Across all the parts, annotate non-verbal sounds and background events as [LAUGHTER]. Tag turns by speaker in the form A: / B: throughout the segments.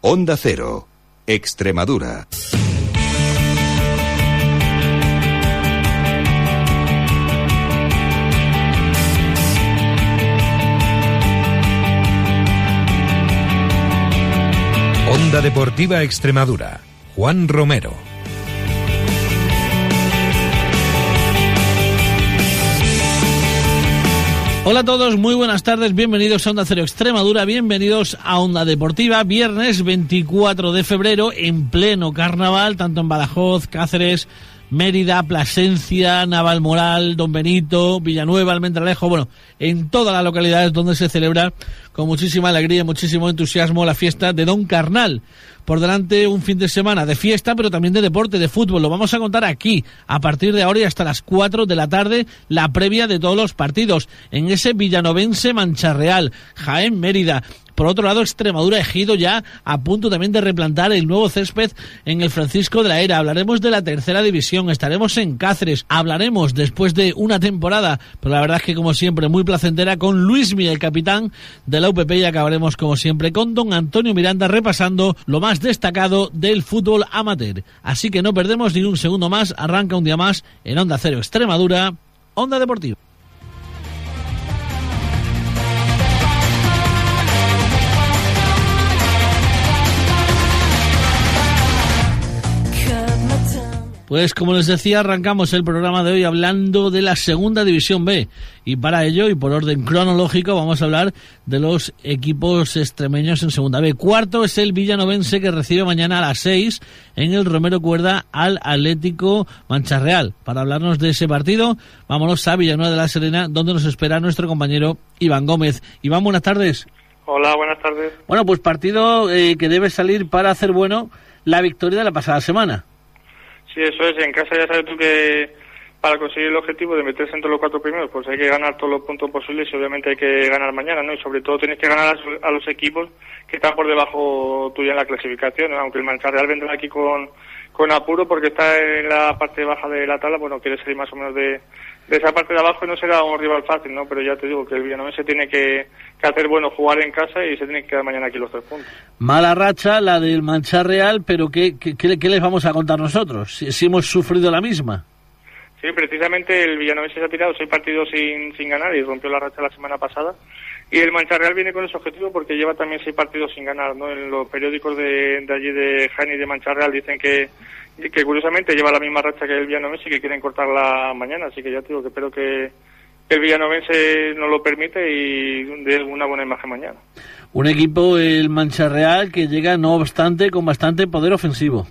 A: Onda Cero, Extremadura.
B: Onda Deportiva Extremadura. Juan Romero.
C: Hola a todos, muy buenas tardes, bienvenidos a Onda Cero Extremadura, bienvenidos a Onda Deportiva, viernes 24 de febrero, en pleno carnaval, tanto en Badajoz, Cáceres, Mérida, Plasencia, Navalmoral, Don Benito, Villanueva, Almendralejo, bueno, en todas las localidades donde se celebra con muchísima alegría y muchísimo entusiasmo la fiesta de Don Carnal. Por delante un fin de semana de fiesta, pero también de deporte, de fútbol. Lo vamos a contar aquí, a partir de ahora y hasta las 4 de la tarde, la previa de todos los partidos. En ese villanovense Mancharreal, Jaén Mérida, por otro lado, Extremadura Ejido ya a punto también de replantar el nuevo césped en el Francisco de la Era. Hablaremos de la tercera división, estaremos en Cáceres, hablaremos después de una temporada, pero la verdad es que como siempre muy placentera con Luismi, el capitán de la UPP y acabaremos como siempre con don Antonio Miranda repasando lo más destacado del fútbol amateur. Así que no perdemos ni un segundo más, arranca un día más en Onda Cero Extremadura, Onda Deportiva. Pues como les decía, arrancamos el programa de hoy hablando de la Segunda División B. Y para ello, y por orden cronológico, vamos a hablar de los equipos extremeños en Segunda B. Cuarto es el Villanovense que recibe mañana a las seis en el Romero Cuerda al Atlético Mancharreal. Para hablarnos de ese partido, vámonos a Villanueva de la Serena, donde nos espera nuestro compañero Iván Gómez. Iván, buenas tardes.
D: Hola, buenas tardes.
C: Bueno, pues partido eh, que debe salir para hacer bueno la victoria de la pasada semana.
D: Sí, eso es. En casa ya sabes tú que para conseguir el objetivo de meterse entre los cuatro primeros, pues hay que ganar todos los puntos posibles y obviamente hay que ganar mañana, ¿no? Y sobre todo tienes que ganar a los equipos que están por debajo tuya en la clasificación, aunque el Mancha Real vendrá aquí con, con apuro porque está en la parte baja de la tabla, bueno, quiere salir más o menos de, de esa parte de abajo no será un rival fácil, ¿no? Pero ya te digo que el Villanovense tiene que, que, hacer bueno jugar en casa y se tiene que quedar mañana aquí los tres puntos.
C: Mala racha la del Mancha Real, pero ¿qué, qué, qué les vamos a contar nosotros? Si, si, hemos sufrido la misma.
D: Sí, precisamente el Villanovense se ha tirado seis partidos sin, sin ganar y rompió la racha la semana pasada. Y el Mancha Real viene con ese objetivo porque lleva también seis partidos sin ganar, ¿no? En los periódicos de, de allí de Jaén y de Mancha Real dicen que que curiosamente lleva la misma racha que el Villanovense y que quieren cortarla mañana, así que ya te digo que espero que el Villanovense nos lo permite y dé una buena imagen mañana.
C: Un equipo, el Mancha Real, que llega no obstante con bastante poder ofensivo.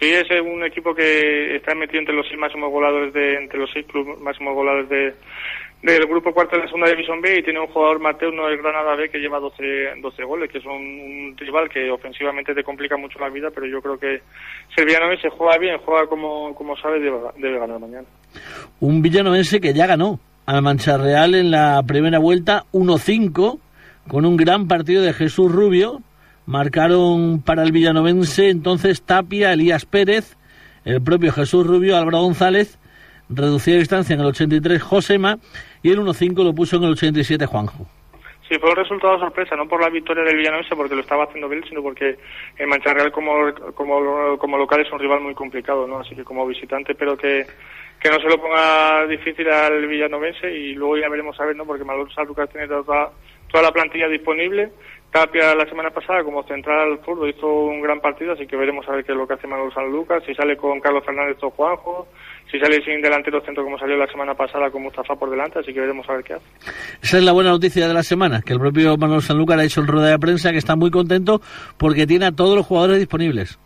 D: Sí, es un equipo que está metido entre los seis máximos goladores de, entre los seis clubes máximos goladores de, del grupo cuarto de la segunda división B y tiene un jugador Mateo no del Granada B que lleva 12, 12 goles, que es un, rival que ofensivamente te complica mucho la vida, pero yo creo que si el Villanovense juega bien, juega como, como sabe, debe, debe ganar mañana.
C: Un Villanovense que ya ganó al Mancha Real en la primera vuelta 1-5 con un gran partido de Jesús Rubio. Marcaron para el Villanovense entonces Tapia, Elías Pérez, el propio Jesús Rubio, Álvaro González reducida distancia en el 83 Josema y el 1-5 lo puso en el 87 Juanjo.
D: Sí, fue un resultado sorpresa, no por la victoria del Villanovense porque lo estaba haciendo bien, sino porque el Mancha Real como, como, como local es un rival muy complicado, ¿no? Así que como visitante, pero que, que no se lo ponga difícil al Villanovense y luego ya veremos a ver, ¿no? Porque Manolo Sanlúcar tiene toda, toda la plantilla disponible. Tapia la semana pasada como central zurdo hizo un gran partido, así que veremos a ver qué es lo que hace Manolo Sanlúcar, si sale con Carlos Fernández o Juanjo, si sale sin delantero centro como salió la semana pasada con Mustafa por delante, así que veremos a ver qué hace.
C: Esa es la buena noticia de la semana, que el propio Manuel Sanlúcar ha hecho en rueda de prensa que está muy contento porque tiene a todos los jugadores disponibles.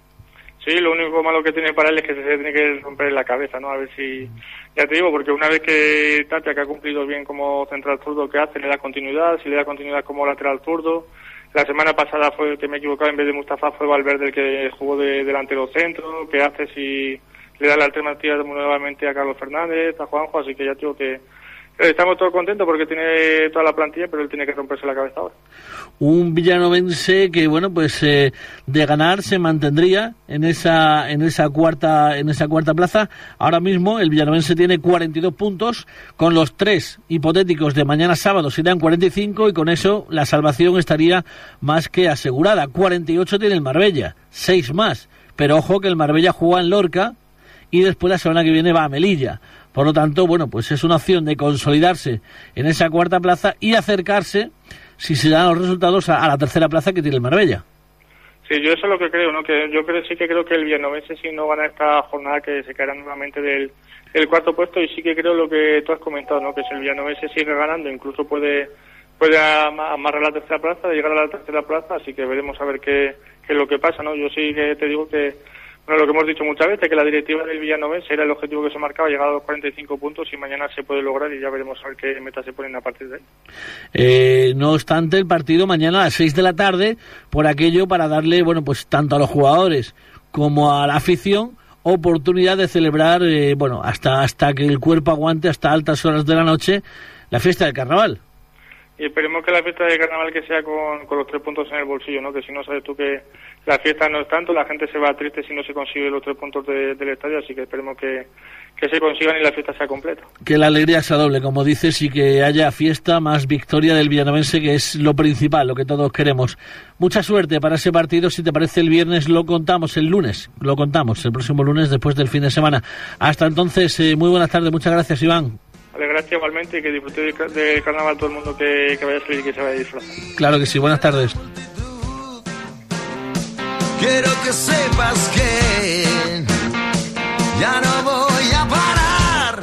D: Sí, lo único malo que tiene para él es que se tiene que romper la cabeza, ¿no? A ver si, ya te digo, porque una vez que Tapia, que ha cumplido bien como central zurdo que hace, le da continuidad, si le da continuidad como lateral zurdo, la semana pasada fue que me he equivocado, en vez de Mustafa fue Valverde el que jugó de delantero centro, que hace si le da la alternativa nuevamente a Carlos Fernández, a Juanjo, así que ya tengo que, Estamos todos contentos porque tiene toda la plantilla, pero él tiene que romperse la cabeza ahora.
C: Un villanovense que, bueno, pues eh, de ganar se mantendría en esa en esa cuarta en esa cuarta plaza. Ahora mismo el villanovense tiene 42 puntos, con los tres hipotéticos de mañana sábado serían 45 y con eso la salvación estaría más que asegurada. 48 tiene el Marbella, seis más. Pero ojo que el Marbella juega en Lorca y después la semana que viene va a Melilla. Por lo tanto, bueno, pues es una opción de consolidarse en esa cuarta plaza y acercarse, si se dan los resultados, a, la tercera plaza que tiene el Marbella.
D: Sí, yo eso es lo que creo, ¿no? Que yo creo, sí que creo que el Villanovense si no gana esta jornada que se caerá nuevamente del el cuarto puesto y sí que creo lo que tú has comentado, ¿no? Que si el Villanovense sigue ganando, incluso puede puede amarrar la tercera plaza, llegar a la tercera plaza, así que veremos a ver qué es lo que pasa, ¿no? Yo sí que te digo que bueno, lo que hemos dicho muchas veces, que la directiva del Villanovense era el objetivo que se marcaba, llegar a los 45 puntos y mañana se puede lograr y ya veremos a qué metas se ponen a partir de ahí.
C: Eh, no obstante, el partido mañana a las 6 de la tarde, por aquello para darle, bueno, pues tanto a los jugadores como a la afición, oportunidad de celebrar, eh, bueno, hasta, hasta que el cuerpo aguante, hasta altas horas de la noche, la fiesta del carnaval.
D: Y esperemos que la fiesta de carnaval que sea con, con los tres puntos en el bolsillo, ¿no? Que si no sabes tú que la fiesta no es tanto, la gente se va triste si no se consigue los tres puntos del estadio, así que esperemos que, se consigan y la fiesta sea completa.
C: Que la alegría sea doble, como dices, y que haya fiesta más victoria del villanovense, que es lo principal, lo que todos queremos. Mucha suerte para ese partido, si te parece el viernes lo contamos, el lunes lo contamos, el próximo lunes después del fin de semana. Hasta entonces, eh, muy buenas tardes, muchas gracias Iván.
D: Vale, gracias igualmente y que disfrute del carnaval todo el mundo que, que vaya a salir y que se vaya a disfrutar.
C: Claro que sí, buenas tardes.
E: Quiero que sepas que ya no voy a parar,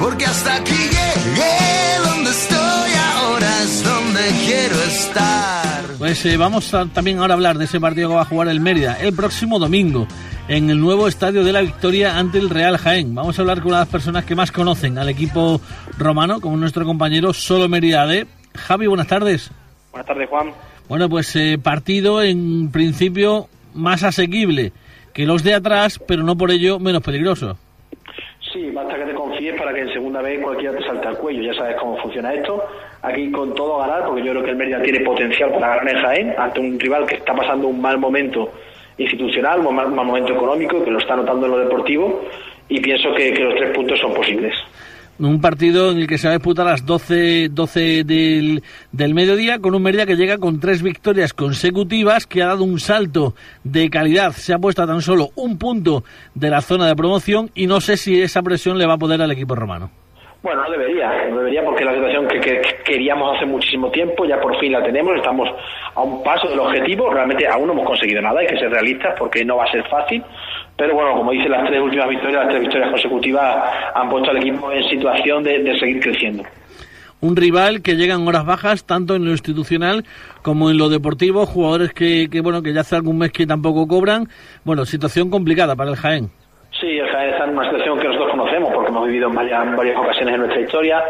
E: porque hasta aquí llegué, donde estoy ahora es donde quiero estar.
C: Pues eh, vamos a, también ahora a hablar de ese partido que va a jugar el Mérida el próximo domingo en el nuevo estadio de la Victoria ante el Real Jaén. Vamos a hablar con una de las personas que más conocen al equipo romano, como nuestro compañero Solo Mérida de. Javi, buenas tardes.
F: Buenas tardes, Juan.
C: Bueno, pues eh, partido en principio más asequible que los de atrás, pero no por ello menos peligroso.
F: Sí, basta que te confíes para que en segunda vez cualquiera te salte al cuello. Ya sabes cómo funciona esto. Aquí con todo ganar, porque yo creo que el Mérida tiene potencial para ganar en Jaén ante un rival que está pasando un mal momento institucional, un mal, momento económico, que lo está notando en lo deportivo. Y pienso que los tres puntos son posibles
C: un partido en el que se va a disputar a las 12, 12 del, del mediodía con un Mérida que llega con tres victorias consecutivas, que ha dado un salto de calidad, se ha puesto a tan solo un punto de la zona de promoción y no sé si esa presión le va a poder al equipo romano.
F: Bueno, no debería, no debería porque la situación que, que, queríamos hace muchísimo tiempo ya por fin la tenemos, estamos a un paso del objetivo, realmente aún no hemos conseguido nada, hay que ser realistas porque no va a ser fácil, pero bueno, como dice, las tres últimas victorias, las tres victorias consecutivas han puesto al equipo en situación de, seguir creciendo.
C: Un rival que llega en horas bajas tanto en lo institucional como en lo deportivo, jugadores que, que, bueno que ya hace algún mes que tampoco cobran, bueno, situación complicada para el Jaén.
F: Sí, el Jaén está en una situación que nosotros conocemos hemos vivido en varias, ocasiones en nuestra historia.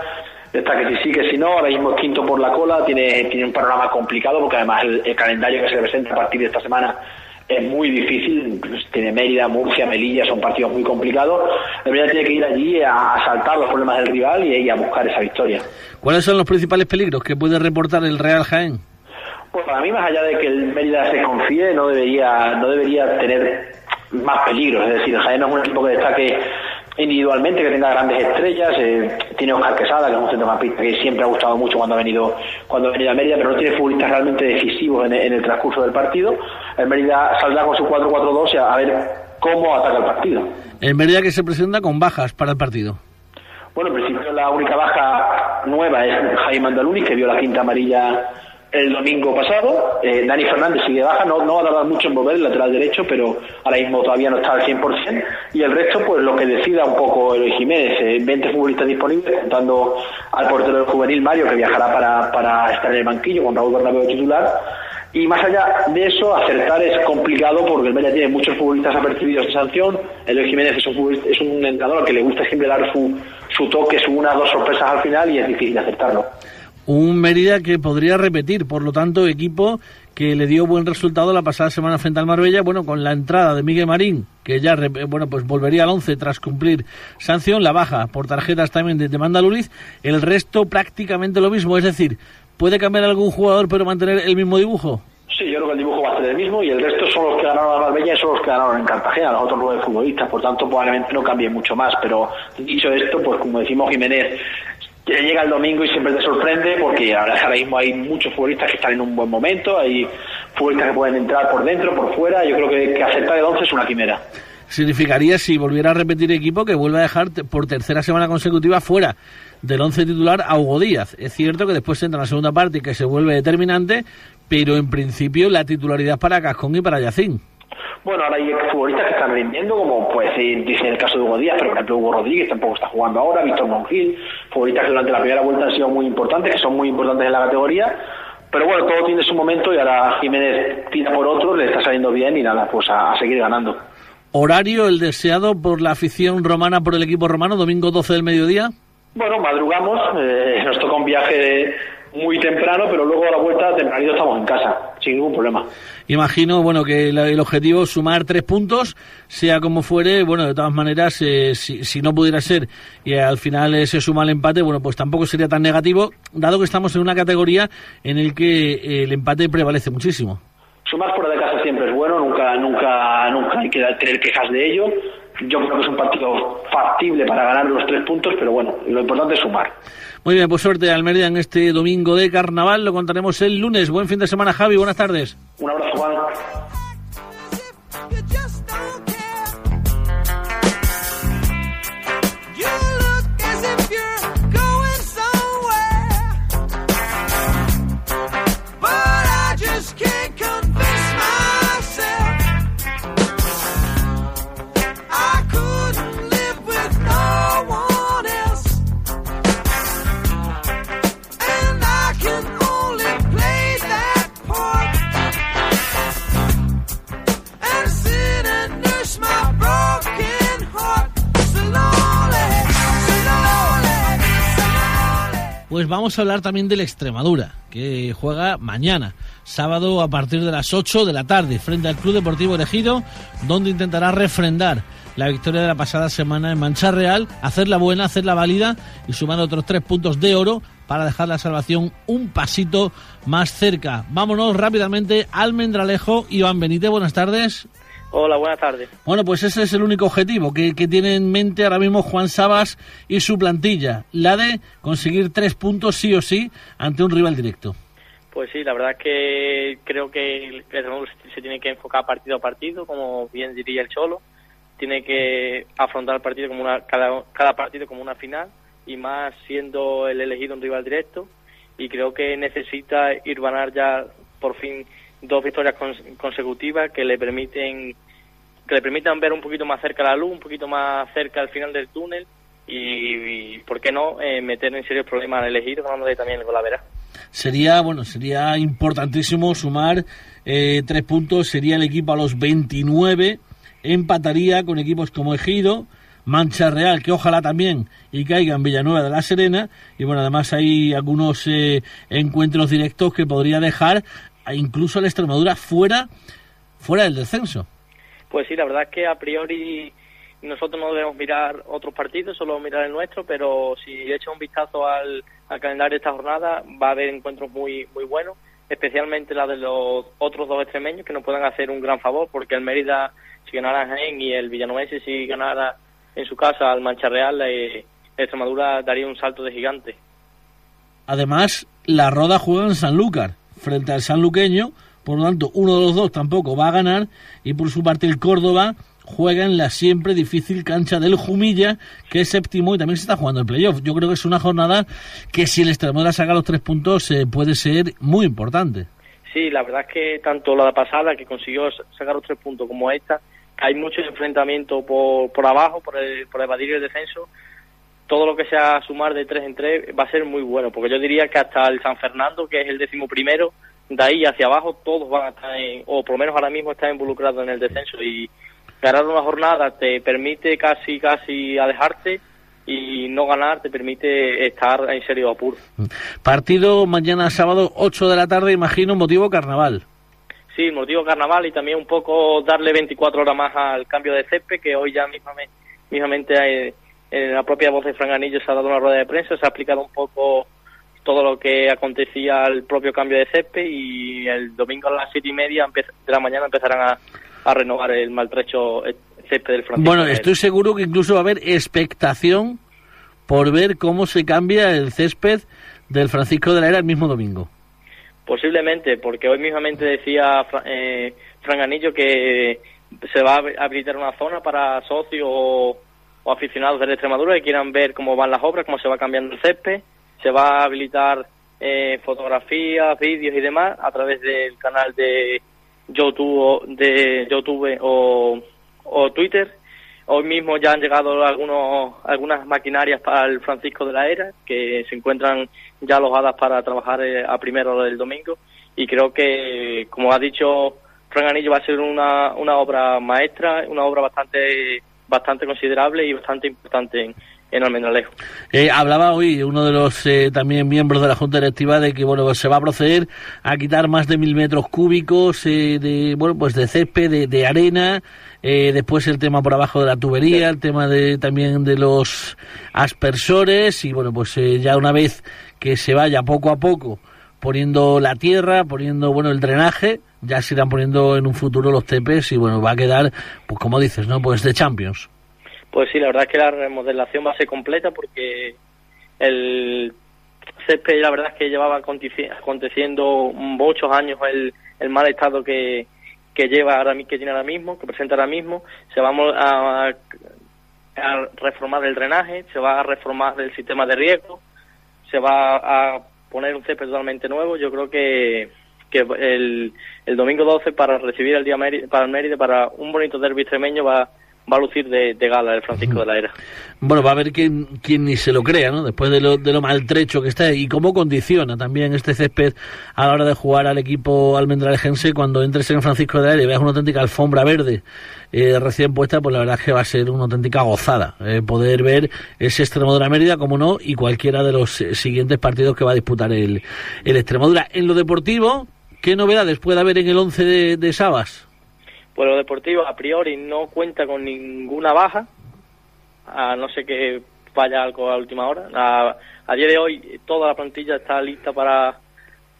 F: Está que si sí, que si no, ahora mismo es quinto por la cola, tiene, tiene un panorama complicado porque además el calendario que se le presenta a partir de esta semana es muy difícil, tiene Mérida, Murcia, Melilla, son partidos muy complicados. El Mérida tiene que ir allí a, saltar los problemas del rival y, a buscar esa victoria.
C: ¿Cuáles son los principales peligros que puede reportar el Real Jaén?
F: Pues para mí, más allá de que el Mérida se confíe, no debería, no debería tener más peligros. Es decir, el Jaén no es un equipo que destaque individualmente, que tenga grandes estrellas. Eh, tiene Oscar Quesada, que es un centrocampista que siempre ha gustado mucho cuando ha venido cuando ha venido a Mérida, pero no tiene futbolistas realmente decisivos en, el transcurso del partido. El Mérida saldrá con su 4-4-2 a ver cómo ataca el partido.
C: El Mérida que se presenta con bajas para el partido.
F: Bueno, en principio la única baja nueva es Jaime Andaluni, que vio la quinta amarilla el domingo pasado. Eh, Dani Fernández sigue baja, no, no va a mucho en volver el lateral derecho, pero ahora mismo todavía no está al 100%. Y el resto, pues lo que decida un poco el Jiménez. Eh, 20 futbolistas disponibles, contando al portero del juvenil Mario, que viajará para, para estar en el banquillo con Raúl Bernabéu titular. Y más allá de eso, acertar es complicado porque el Mérida tiene muchos futbolistas apercibidos de sanción. El Jiménez es un, es un entrenador que le gusta siempre dar su, su toque, su una o dos sorpresas al final y es difícil acertarlo
C: un Mérida que podría repetir, por lo tanto, equipo que le dio buen resultado la pasada semana frente al Marbella, bueno, con la entrada de Miguel Marín, que ya, bueno, pues volvería al 11 tras cumplir sanción, la baja por tarjetas también de, Demanda Luliz, el resto prácticamente lo mismo, es decir, ¿puede cambiar algún jugador pero mantener el mismo dibujo?
F: Sí, yo creo que el dibujo va a ser el mismo y el resto son los que ganaron a Marbella y son los que ganaron en Cartagena, los otros nueve futbolistas, por tanto probablemente no cambie mucho más, pero dicho esto, pues como decimos Jiménez, llega el domingo y siempre te sorprende porque ahora mismo hay muchos futbolistas que están en un buen momento, hay futbolistas que pueden entrar por dentro, por fuera, yo creo que, que aceptar el 11 es una quimera.
C: Significaría, si volviera a repetir equipo, que vuelva a dejar por tercera semana consecutiva fuera del once titular a Hugo Díaz. Es cierto que después entra en la segunda parte y que se vuelve determinante, pero en principio la titularidad para Cascón y para Yacín.
F: Bueno, ahora hay futbolistas que están rindiendo, como puede ser, dice el caso de Hugo Díaz, pero por ejemplo Hugo Rodríguez tampoco está jugando ahora, Víctor Monfil, futbolistas que durante la primera vuelta han sido muy importantes, que son muy importantes en la categoría, pero bueno, todo tiene su momento y ahora Jiménez tira por otro, le está saliendo bien y nada, pues a, seguir ganando.
C: ¿Horario el deseado por la afición romana, por el equipo romano, domingo 12 del mediodía?
F: Bueno, madrugamos, eh, nos toca un viaje muy temprano, pero luego a la vuelta tempranito estamos en casa, sin ningún problema.
C: Imagino, bueno, que el objetivo es sumar tres puntos, sea como fuere, bueno, de todas maneras, eh, si, no pudiera ser y al final eh, se suma el empate, bueno, pues tampoco sería tan negativo, dado que estamos en una categoría en el que eh, el empate prevalece muchísimo.
F: Sumar fuera de casa siempre es bueno, nunca, nunca, nunca hay que tener quejas de ello. Yo creo que es un partido factible para ganar los tres puntos, pero bueno, lo importante es sumar.
C: Muy bien, pues suerte Almería en este domingo de carnaval. Lo contaremos el lunes. Buen fin de semana, Javi. Buenas tardes.
F: Un abrazo, Juan.
C: Pues vamos a hablar también del Extremadura, que juega mañana, sábado a partir de las 8 de la tarde, frente al Club Deportivo Elegido, donde intentará refrendar la victoria de la pasada semana en Mancha Real, hacerla buena, hacerla válida y sumar otros tres puntos de oro para dejar la salvación un pasito más cerca. Vámonos rápidamente al Mendralejo. Iván Benítez, buenas tardes.
G: Hola, buenas tardes.
C: Bueno, pues ese es el único objetivo que, tiene en mente ahora mismo Juan Sabas y su plantilla, la de conseguir tres puntos sí o sí ante un rival directo.
G: Pues sí, la verdad es que creo que el se tiene que enfocar partido a partido, como bien diría el Cholo. Tiene que afrontar el partido como una, cada, cada partido como una final y más siendo el elegido un rival directo. Y creo que necesita ir ganar ya por fin dos victorias consecutivas que le permiten que le permitan ver un poquito más cerca la luz, un poquito más cerca al final del túnel y, ¿por qué no eh, meter en serio el problema al elegir de también el Golavera?
C: Sería, bueno, sería importantísimo sumar eh, tres puntos, sería el equipo a los 29, empataría con equipos como Ejido, Mancha Real, que ojalá también y caiga en Villanueva de la Serena. Y bueno, además hay algunos eh, encuentros directos que podría dejar incluso la Extremadura fuera, fuera del descenso.
G: Pues sí, la verdad es que a priori nosotros no debemos mirar otros partidos, solo mirar el nuestro, pero si echa un vistazo al, calendario de esta jornada, va a haber encuentros muy, muy buenos, especialmente la de los otros dos extremeños que nos puedan hacer un gran favor, porque el Mérida, si ganara Jaén y el Villanovense, si ganara en su casa al Mancha Real, eh, Extremadura daría un salto de gigante.
C: Además, la Roda juega en Sanlúcar frente al sanluqueño, por lo tanto uno de los dos tampoco va a ganar y por su parte el Córdoba juega en la siempre difícil cancha del Jumilla, que es séptimo y también se está jugando el playoff. Yo creo que es una jornada que si el Extremadura saca los tres puntos eh, puede ser muy importante.
G: Sí, la verdad es que tanto la pasada que consiguió sacar los tres puntos como esta, hay mucho enfrentamiento por, por abajo, por, por evadir el descenso. Todo lo que sea sumar de tres en tres va a ser muy bueno, porque yo diría que hasta el San Fernando, que es el décimo primero, de ahí hacia abajo todos van a estar, o por lo menos ahora mismo están involucrados en el descenso y ganar una jornada te permite casi, casi alejarte y no ganar te permite estar en serio apuro.
C: Partido mañana sábado 8 de la tarde, imagino, motivo carnaval.
G: Sí, motivo carnaval y también un poco darle 24 horas más al cambio de césped, que hoy ya mismamente, mismamente eh, en la propia voz de Franganillo se ha dado una rueda de prensa, se ha explicado un poco todo lo que acontecía al propio cambio de césped y el domingo a las siete y media de la mañana empezarán a, a renovar el maltrecho césped del Francisco.
C: Bueno, estoy seguro que incluso va a haber expectación por ver cómo se cambia el césped del Francisco de la Era el mismo domingo.
G: Posiblemente, porque hoy mismamente decía eh, Fran Anillo que se va a habilitar una zona para socios o, aficionados de Extremadura que quieran ver cómo van las obras, cómo se va cambiando el césped. Se va a habilitar eh, fotografías, vídeos y demás a través del canal de YouTube, de YouTube o, o Twitter. Hoy mismo ya han llegado algunos, algunas maquinarias para el Francisco de la Era que se encuentran ya alojadas para trabajar eh, a primero del domingo y creo que, como ha dicho Fran Anillo, va a ser una, una obra maestra, una obra bastante bastante considerable y bastante importante en, en Almendralejo.
C: Eh, hablaba hoy uno de los eh, también miembros de la Junta Directiva de que bueno se va a proceder a quitar más de mil metros cúbicos de bueno pues de césped, de, de arena, después el tema por abajo de la tubería, el tema de también de los aspersores y bueno pues ya una vez que se vaya poco a poco poniendo la tierra, poniendo bueno el drenaje, ya se irán poniendo en un futuro los tepes y bueno, va a quedar, pues como dices, ¿no? Pues de Champions.
G: Pues sí, la verdad es que la remodelación va a ser completa porque el césped la verdad es que llevaba aconteciendo muchos años el, el mal estado que, que lleva ahora que tiene ahora mismo, que presenta ahora mismo, se va a, a reformar el drenaje, se va a reformar el sistema de riego, se va a poner un césped totalmente nuevo. Yo creo que, que el, el domingo 12 para recibir el día para el Mérida, para un bonito derbi extremeño va va a lucir de, gala el Francisco de la Era.
C: Bueno, va a haber quien, quien ni se lo crea, ¿no? Después de lo, de lo maltrecho que está y cómo condiciona también este césped a la hora de jugar al equipo almendralejense cuando entres en Francisco de la Era y veas una auténtica alfombra verde eh, recién puesta, pues la verdad es que va a ser una auténtica gozada eh, poder ver ese Extremadura Mérida, como no, y cualquiera de los eh, siguientes partidos que va a disputar el, Extremadura. En lo deportivo, ¿qué novedades puede haber en el 11 de, de Sabas?
G: Pues lo deportivo a priori no cuenta con ninguna baja, a no sé que vaya algo a última hora. A, día de hoy toda la plantilla está lista para,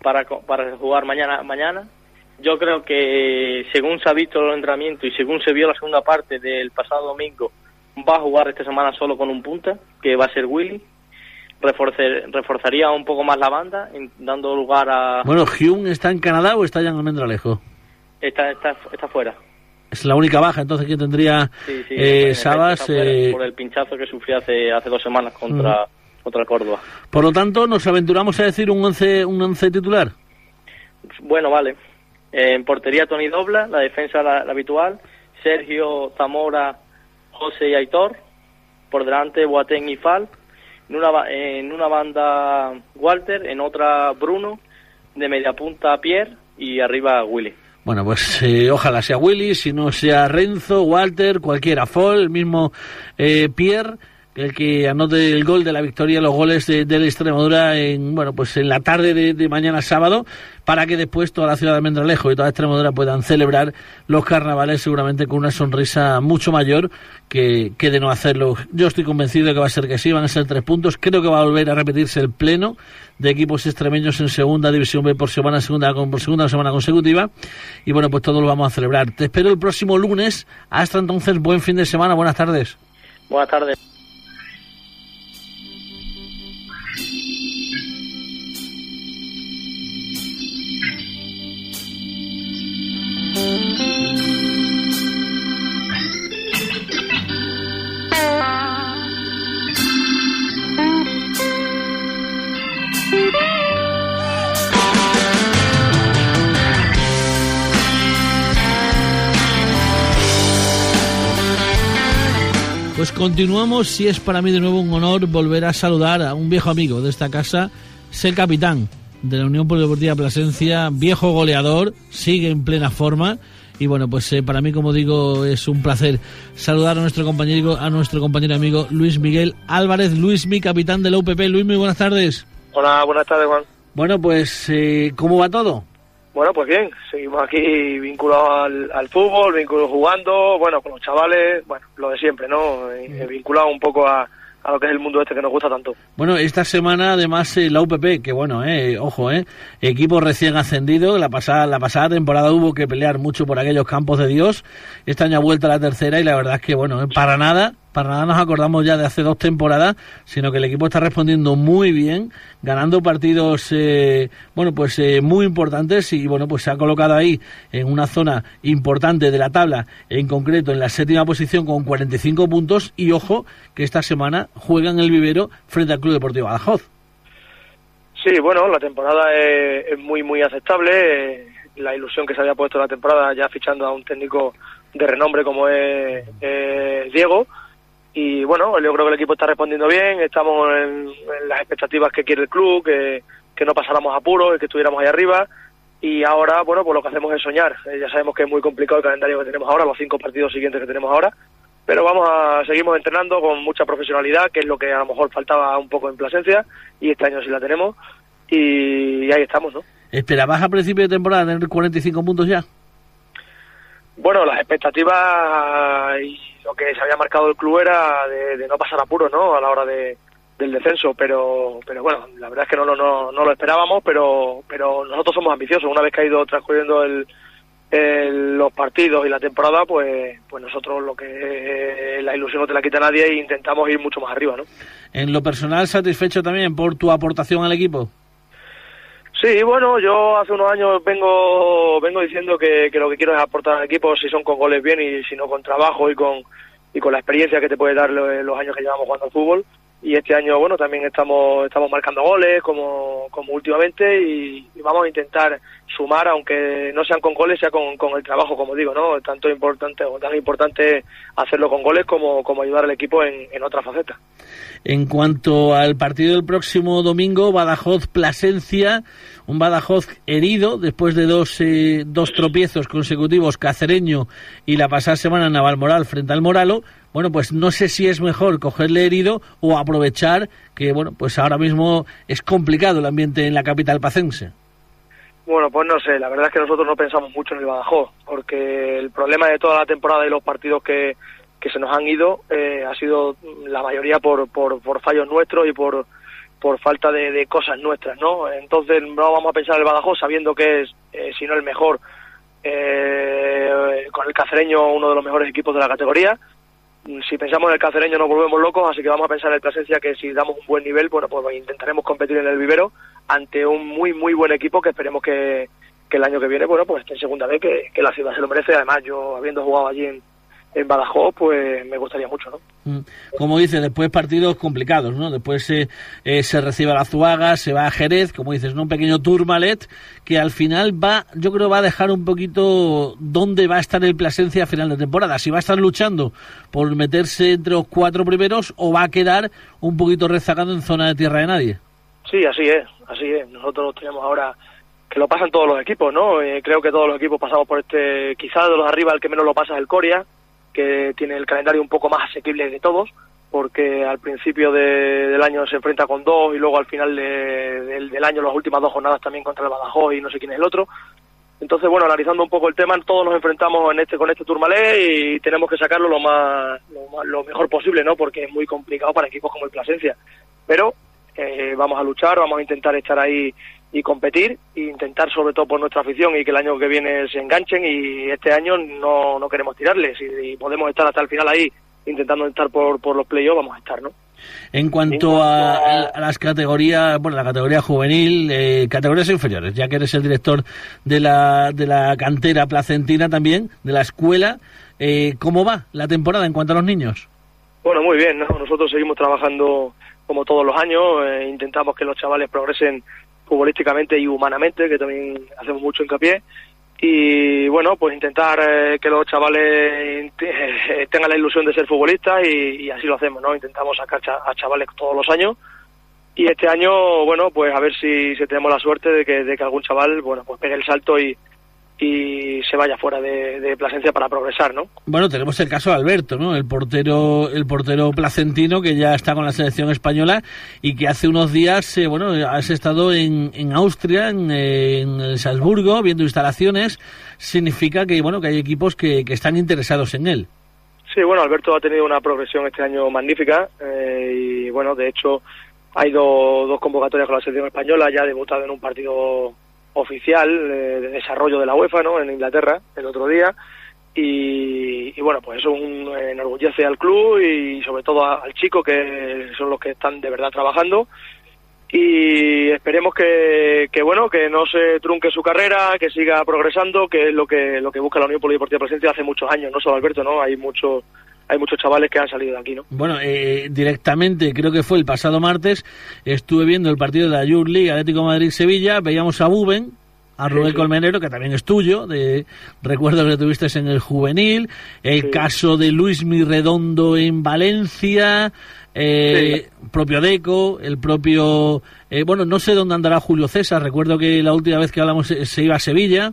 G: para, para jugar mañana. mañana yo creo que según se ha visto el entrenamiento y según se vio la segunda parte del pasado domingo, va a jugar esta semana solo con un punta, que va a ser Willy. reforzaría un poco más la banda, dando lugar a...
C: Bueno, ¿Hyun está en Canadá o está ya en Almendralejo?
G: Está, está, está fuera.
C: Es la única baja, entonces, que tendría eh, Sabas...
G: Eh, por el pinchazo que sufrió hace, hace dos semanas contra, contra Córdoba.
C: Por lo tanto, ¿nos aventuramos a decir un once, un once titular?
G: Bueno, vale. En portería Tony Dobla, la defensa la, habitual, Sergio Zamora, José y Aitor, por delante Boateng y Fal, en una, en una banda Walter, en otra Bruno, de media punta Pierre y arriba Willy.
C: Bueno, pues [LAUGHS] eh, ojalá sea Willy, si no sea Renzo, Walter, cualquiera, Fall, el mismo eh, Pierre el que anote el gol de la victoria, los goles de, la Extremadura en, bueno, pues en la tarde de, mañana sábado, para que después toda la ciudad de Almendralejo y toda Extremadura puedan celebrar los carnavales seguramente con una sonrisa mucho mayor que, que de no hacerlo. Yo estoy convencido de que va a ser que sí, van a ser tres puntos. Creo que va a volver a repetirse el pleno de equipos extremeños en segunda división B por semana, segunda, por segunda semana consecutiva. Y bueno, pues todo lo vamos a celebrar. Te espero el próximo lunes. Hasta entonces, buen fin de semana. Buenas tardes.
G: Buenas tardes.
C: Pues continuamos, si es para mí de nuevo un honor volver a saludar a un viejo amigo de esta casa, es el capitán de la Unión Polideportiva Plasencia, viejo goleador, sigue en plena forma y bueno, pues eh, para mí, como digo, es un placer saludar a nuestro compañero, a nuestro compañero amigo Luis Miguel Álvarez, Luis, mi capitán de la UPP. Luis, muy buenas tardes.
H: Hola, buenas tardes, Juan.
C: Bueno, pues, eh, ¿cómo va todo?
H: Bueno, pues bien, seguimos aquí vinculados al, al fútbol, vinculados jugando, bueno, con los chavales, bueno, lo de siempre, ¿no? Eh, vinculado un poco a, a lo que es el mundo este que nos gusta tanto.
C: Bueno, esta semana además eh, la UPP, que bueno, eh, ojo, eh, equipo recién ascendido, la pasada, la pasada temporada hubo que pelear mucho por aquellos campos de Dios, este año ha vuelto a la tercera y la verdad es que bueno, eh, para nada, para nada nos acordamos ya de hace dos temporadas, sino que el equipo está respondiendo muy bien, ganando partidos, eh, bueno, pues eh, muy importantes y bueno, pues se ha colocado ahí en una zona importante de la tabla, en concreto en la séptima posición con 45 puntos y ojo que esta semana juega en el vivero frente al Club Deportivo Badajoz.
H: Sí, bueno, la temporada es, es muy, muy aceptable. La ilusión que se había puesto la temporada ya fichando a un técnico de renombre como es eh, Diego. Y bueno, yo creo que el equipo está respondiendo bien, estamos en, en las expectativas que quiere el club, que, que no pasáramos apuros y que estuviéramos ahí arriba. Y ahora, bueno, pues lo que hacemos es soñar. Eh, ya sabemos que es muy complicado el calendario que tenemos ahora, los cinco partidos siguientes que tenemos ahora. Pero vamos a seguimos entrenando con mucha profesionalidad, que es lo que a lo mejor faltaba un poco en Plasencia, y este año sí la tenemos. Y ahí estamos, ¿no?
C: ¿Esperabas a principio de temporada tener 45 puntos ya?
H: Bueno, las expectativas y lo que se había marcado el club era de, no pasar apuros, ¿no? A la hora de, del descenso, pero pero bueno, la verdad es que no, no, no lo esperábamos, pero pero nosotros somos ambiciosos. Una vez que ha ido transcurriendo el, el- los partidos y la temporada, pues pues nosotros lo que la ilusión no te la quita nadie e intentamos ir mucho más arriba, ¿no?
C: En lo personal, satisfecho también por tu aportación al equipo.
H: Sí, bueno, yo hace unos años vengo vengo diciendo que, que lo que quiero es aportar al equipo, si son con goles bien y si no con trabajo y con y con la experiencia que te puede dar lo- los años que llevamos jugando al fútbol. Y este año, bueno, también estamos estamos marcando goles como, como últimamente y, vamos a intentar sumar, aunque no sean con goles, sea con, con el trabajo, como digo, ¿no? Tanto importante o tan importante hacerlo con goles como, como ayudar al equipo en, en otras facetas.
C: En cuanto al partido del próximo domingo, Badajoz-Plasencia, un Badajoz herido después de dos, eh, dos tropiezos consecutivos, Cacereño y la pasada semana Navalmoral frente al Moralo. Bueno, pues no sé si es mejor cogerle herido o aprovechar que, bueno, pues ahora mismo es complicado el ambiente en la capital pacense.
H: Bueno, pues no sé, la verdad es que nosotros no pensamos mucho en el Badajoz, porque el problema de toda la temporada y los partidos que, que se nos han ido eh, ha sido la mayoría por, por, fallos nuestros y por, por falta de, de cosas nuestras, ¿no? Entonces no vamos a pensar en el Badajoz sabiendo que es, eh, si no el mejor, eh, con el Cacereño uno de los mejores equipos de la categoría. Si pensamos en el Cacereño nos volvemos locos, así que vamos a pensar en el Plasencia que si damos un buen nivel, bueno, pues intentaremos competir en el vivero ante un muy, muy buen equipo que esperemos que, el año que viene, bueno, pues esté en segunda vez, que, que la ciudad se lo merece. Además, yo habiendo jugado allí en, en Badajoz, pues me gustaría mucho, ¿no?
C: Mm. Como dice, después partidos complicados, ¿no? Después eh, eh, se recibe a la Zuaga, se va a Jerez, como dices, ¿no? Un pequeño tourmalet que al final va, yo creo va a dejar un poquito dónde va a estar el Plasencia a final de temporada. Si va a estar luchando por meterse entre los cuatro primeros o va a quedar un poquito rezagado en zona de tierra de nadie.
H: Sí, así es, así es. Nosotros tenemos ahora que lo pasan todos los equipos, ¿no? Eh, creo que todos los equipos pasamos por este, quizás de los arriba el que menos lo pasa es el Coria, que tiene el calendario un poco más asequible de todos, porque al principio de- del año se enfrenta con dos y luego al final de- del, del año las últimas dos jornadas también contra el Badajoz y no sé quién es el otro. Entonces, bueno, analizando un poco el tema, todos nos enfrentamos en este con este Tourmalet y tenemos que sacarlo lo más, lo lo mejor posible, ¿no? Porque es muy complicado para equipos como el Plasencia. Pero eh, vamos a luchar, vamos a intentar estar ahí y competir e intentar sobre todo por nuestra afición y que el año que viene se enganchen y este año no, no queremos tirarles y, y podemos estar hasta el final ahí intentando estar por, por los playoffs, vamos a estar, ¿no?
C: En cuanto a, a las categorías, bueno, la categoría juvenil, eh, categorías inferiores, ya que eres el director de la, de la cantera placentina también, de la escuela, eh, ¿cómo va la temporada en cuanto a los niños?
H: Bueno, muy bien, ¿no? Nosotros seguimos trabajando como todos los años, eh, intentamos que los chavales progresen futbolísticamente y humanamente, que también hacemos mucho hincapié. Y bueno, pues intentar eh, que los chavales [LAUGHS] tengan la ilusión de ser futbolistas y, así lo hacemos, ¿no? Intentamos sacar a chavales todos los años. Y este año, bueno, pues a ver si, si tenemos la suerte de que, de que algún chaval, bueno, pues pegue el salto y, y se vaya fuera de, de, Plasencia para progresar, ¿no?
C: Bueno, tenemos el caso de Alberto, ¿no? El portero, el portero placentino que ya está con la selección española y que hace unos días, eh, bueno, has estado en, en Austria, en, en, Salzburgo, viendo instalaciones. Significa que, bueno, que hay equipos que, que, están interesados en él.
H: Sí, bueno, Alberto ha tenido una progresión este año magnífica eh, y, bueno, de hecho, ha ido dos convocatorias con la selección española, ya ha debutado en un partido oficial eh, de desarrollo de la UEFA ¿no? en Inglaterra el otro día. Y, y bueno pues eso un, enorgullece al club y sobre todo a, al chico que son los que están de verdad trabajando. Y esperemos que, que bueno que no se trunque su carrera que siga progresando que es lo que lo que busca la Unión Polideportiva Presencia hace muchos años no solo Alberto no hay muchos hay muchos chavales que han salido de aquí, ¿no?
C: Bueno, eh, directamente, creo que fue el pasado martes, estuve viendo el partido de la Youth League Atlético Madrid-Sevilla, veíamos a Buben, a Rubén sí, sí. Colmenero, que también es tuyo, de recuerdo que tuviste en el juvenil, el sí. caso de Luis Mirredondo en Valencia, eh, propio Deco, el propio, eh, bueno, no sé dónde andará Julio César, recuerdo que la última vez que hablamos se iba a Sevilla.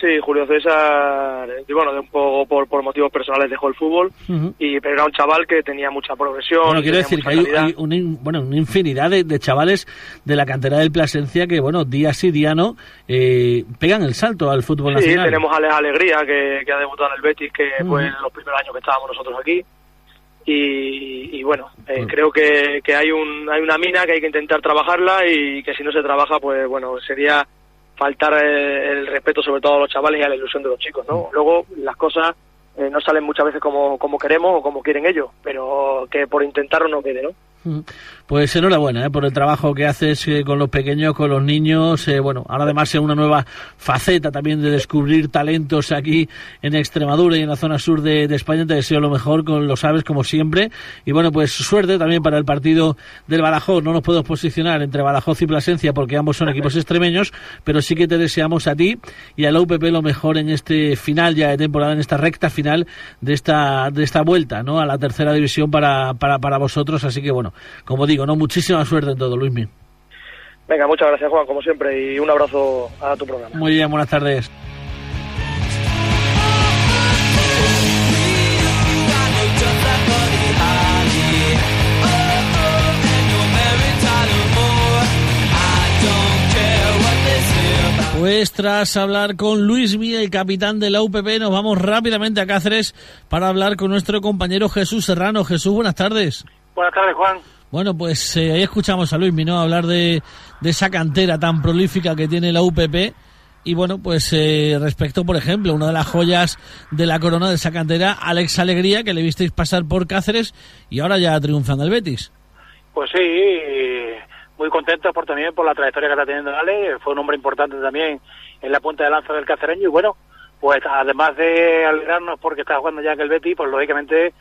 H: Sí, Julio César, y bueno, de un poco por, por motivos personales dejó el fútbol, uh -huh. y, pero era un chaval que tenía mucha progresión.
C: Bueno, quiero decir que hay, hay una, bueno, una infinidad de, de, chavales de la cantera del Plasencia que, bueno, día sí, día no, eh, pegan el salto al fútbol
H: sí,
C: nacional.
H: Sí, tenemos a Alex Alegría, que, que, ha debutado en el Betis, que uh -huh. fue en los primeros años que estábamos nosotros aquí. Y, y, bueno, eh, uh -huh. creo que, que hay, un, hay una mina que hay que intentar trabajarla y que si no se trabaja, pues bueno, sería faltar eh, el respeto sobre todo a los chavales y a la ilusión de los chicos, ¿no? Luego las cosas eh, no salen muchas veces como, como queremos o como quieren ellos, pero que por intentarlo no quede, ¿no?
C: Pues enhorabuena ¿eh? por el trabajo que haces eh, con los pequeños, con los niños. Eh, bueno, ahora además es una nueva faceta también de descubrir talentos aquí en Extremadura y en la zona sur de, España. Te deseo lo mejor, con lo sabes, como siempre. Y bueno, pues suerte también para el partido del Badajoz. No nos podemos posicionar entre Badajoz y Plasencia porque ambos son equipos extremeños, pero sí que te deseamos a ti y a la UPP lo mejor en este final ya de temporada, en esta recta final de esta, de esta vuelta ¿no? a la tercera división para, para, para vosotros. Así que bueno, como digo, no muchísima suerte en todo, Luismi.
H: Venga, muchas gracias, Juan, como siempre, y un abrazo a tu programa.
C: Muy bien, buenas tardes. Pues tras hablar con Luis Mía, el capitán de la UPP, nos vamos rápidamente a Cáceres para hablar con nuestro compañero Jesús Serrano. Jesús, buenas tardes.
I: Buenas tardes, Juan.
C: Bueno, pues eh, ahí escuchamos a Luis Minó hablar de, de, esa cantera tan prolífica que tiene la UPP. Y bueno, pues eh, respecto, por ejemplo, una de las joyas de la corona de esa cantera, Alex Alegría, que le visteis pasar por Cáceres y ahora ya triunfa en el Betis.
I: Pues sí, muy contento por también por la trayectoria que está teniendo Alex. Fue un hombre importante también en la punta de lanza del cacereño. Y bueno, pues además de alegrarnos porque está jugando ya en el Betis, pues lógicamente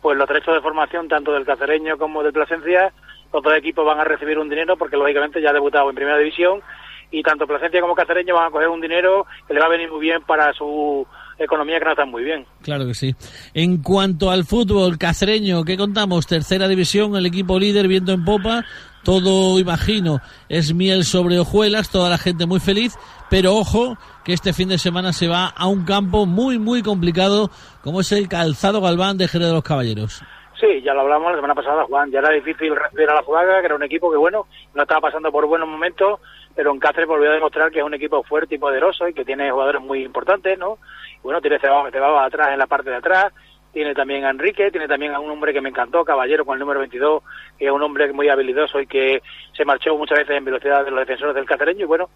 I: pues los derechos de formación tanto del Cacereño como del Plasencia, los dos equipos van a recibir un dinero porque lógicamente ya ha debutado en primera división y tanto Plasencia como Cacereño van a coger un dinero que le va a venir muy bien para su economía que no está muy bien.
C: Claro que sí. En cuanto al fútbol cacereño, ¿qué contamos? Tercera división, el equipo líder viento en popa, todo imagino es miel sobre hojuelas, toda la gente muy feliz, pero ojo que este fin de semana se va a un campo muy muy complicado como es el Calzado Galván de Jerez de los Caballeros.
I: Sí, ya lo hablamos la semana pasada, Juan. Ya era difícil recibir a la jugada, que era un equipo que, bueno, no estaba pasando por buenos momentos, pero en Cáceres volvió a demostrar que es un equipo fuerte y poderoso y que tiene jugadores muy importantes, ¿no? Bueno, tiene Cebaba, Cebaba atrás en la parte de atrás, tiene también a Enrique, tiene también a un hombre que me encantó, Caballero, con el número 22, que es un hombre muy habilidoso y que se marchó muchas veces en velocidad de los defensores del cacereño. Y bueno,